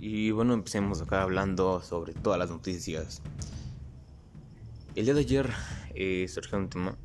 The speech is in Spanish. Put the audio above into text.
Y bueno, empecemos acá hablando sobre todas las noticias. El día de ayer eh, surgió un tema